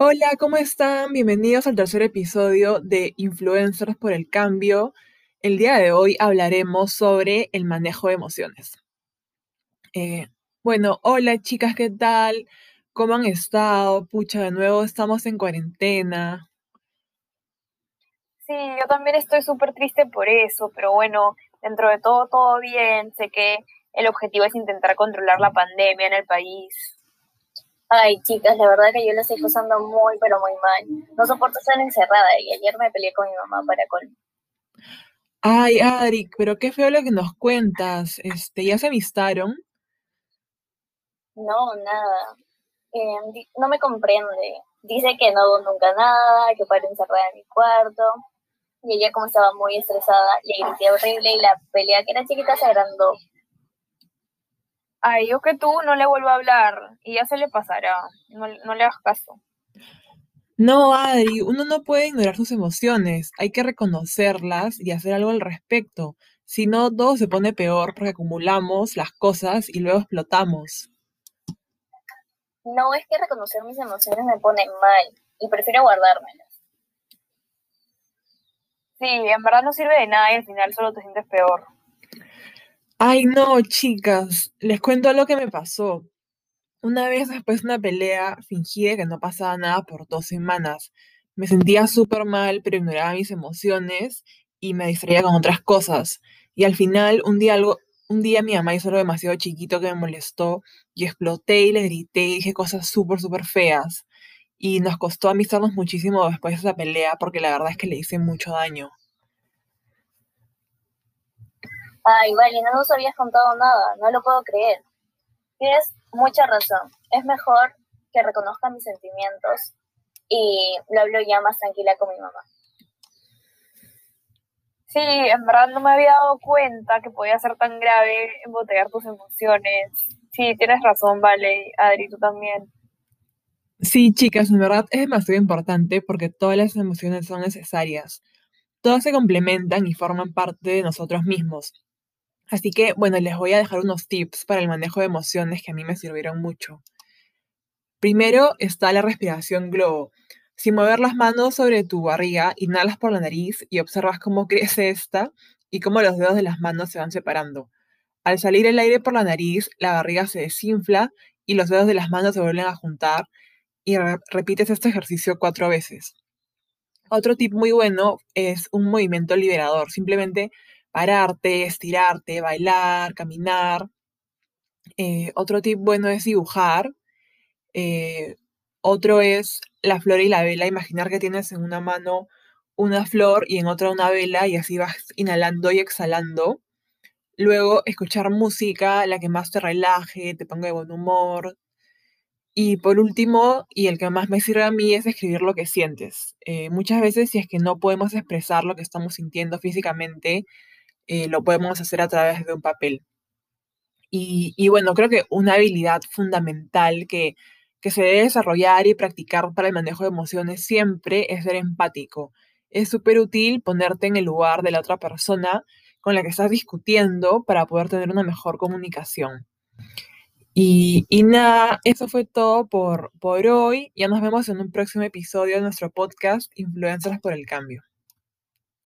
Hola, ¿cómo están? Bienvenidos al tercer episodio de Influencers por el Cambio. El día de hoy hablaremos sobre el manejo de emociones. Eh, bueno, hola chicas, ¿qué tal? ¿Cómo han estado? Pucha, de nuevo estamos en cuarentena. Sí, yo también estoy súper triste por eso, pero bueno, dentro de todo, todo bien. Sé que el objetivo es intentar controlar la pandemia en el país. Ay, chicas, la verdad que yo la estoy pasando muy, pero muy mal. No soporto estar encerrada y ayer me peleé con mi mamá para colmo. Ay, Adri, pero qué feo lo que nos cuentas. Este, ¿ya se avistaron? No, nada. Eh, no me comprende. Dice que no hago nunca nada, que paro encerrada en mi cuarto. Y ella como estaba muy estresada, le grité horrible y la pelea que era chiquita se agrandó. Ay, yo que tú no le vuelvo a hablar y ya se le pasará. No, no le hagas caso. No, Adri, uno no puede ignorar sus emociones. Hay que reconocerlas y hacer algo al respecto. Si no, todo se pone peor porque acumulamos las cosas y luego explotamos. No es que reconocer mis emociones me pone mal y prefiero guardármelas. Sí, en verdad no sirve de nada y al final solo te sientes peor. Ay, no, chicas, les cuento lo que me pasó. Una vez después de una pelea, fingí de que no pasaba nada por dos semanas. Me sentía súper mal, pero ignoraba mis emociones y me distraía con otras cosas. Y al final, un día algo, un día mi mamá hizo algo demasiado chiquito que me molestó y exploté y le grité y dije cosas súper, súper feas. Y nos costó amistarnos muchísimo después de esa pelea porque la verdad es que le hice mucho daño. Ay, vale, no nos habías contado nada, no lo puedo creer. Tienes mucha razón. Es mejor que reconozca mis sentimientos y lo hablo ya más tranquila con mi mamá. Sí, en verdad no me había dado cuenta que podía ser tan grave embotellar tus emociones. Sí, tienes razón, vale, Adri, tú también. Sí, chicas, en verdad es demasiado importante porque todas las emociones son necesarias. Todas se complementan y forman parte de nosotros mismos. Así que, bueno, les voy a dejar unos tips para el manejo de emociones que a mí me sirvieron mucho. Primero está la respiración globo. Sin mover las manos sobre tu barriga, inhalas por la nariz y observas cómo crece esta y cómo los dedos de las manos se van separando. Al salir el aire por la nariz, la barriga se desinfla y los dedos de las manos se vuelven a juntar y re- repites este ejercicio cuatro veces. Otro tip muy bueno es un movimiento liberador. Simplemente pararte, estirarte, bailar, caminar. Eh, otro tip bueno es dibujar. Eh, otro es la flor y la vela. Imaginar que tienes en una mano una flor y en otra una vela y así vas inhalando y exhalando. Luego, escuchar música, la que más te relaje, te ponga de buen humor. Y por último, y el que más me sirve a mí es escribir lo que sientes. Eh, muchas veces, si es que no podemos expresar lo que estamos sintiendo físicamente, eh, lo podemos hacer a través de un papel. Y, y bueno, creo que una habilidad fundamental que, que se debe desarrollar y practicar para el manejo de emociones siempre es ser empático. Es súper útil ponerte en el lugar de la otra persona con la que estás discutiendo para poder tener una mejor comunicación. Y, y nada, eso fue todo por, por hoy. Ya nos vemos en un próximo episodio de nuestro podcast Influencers por el Cambio.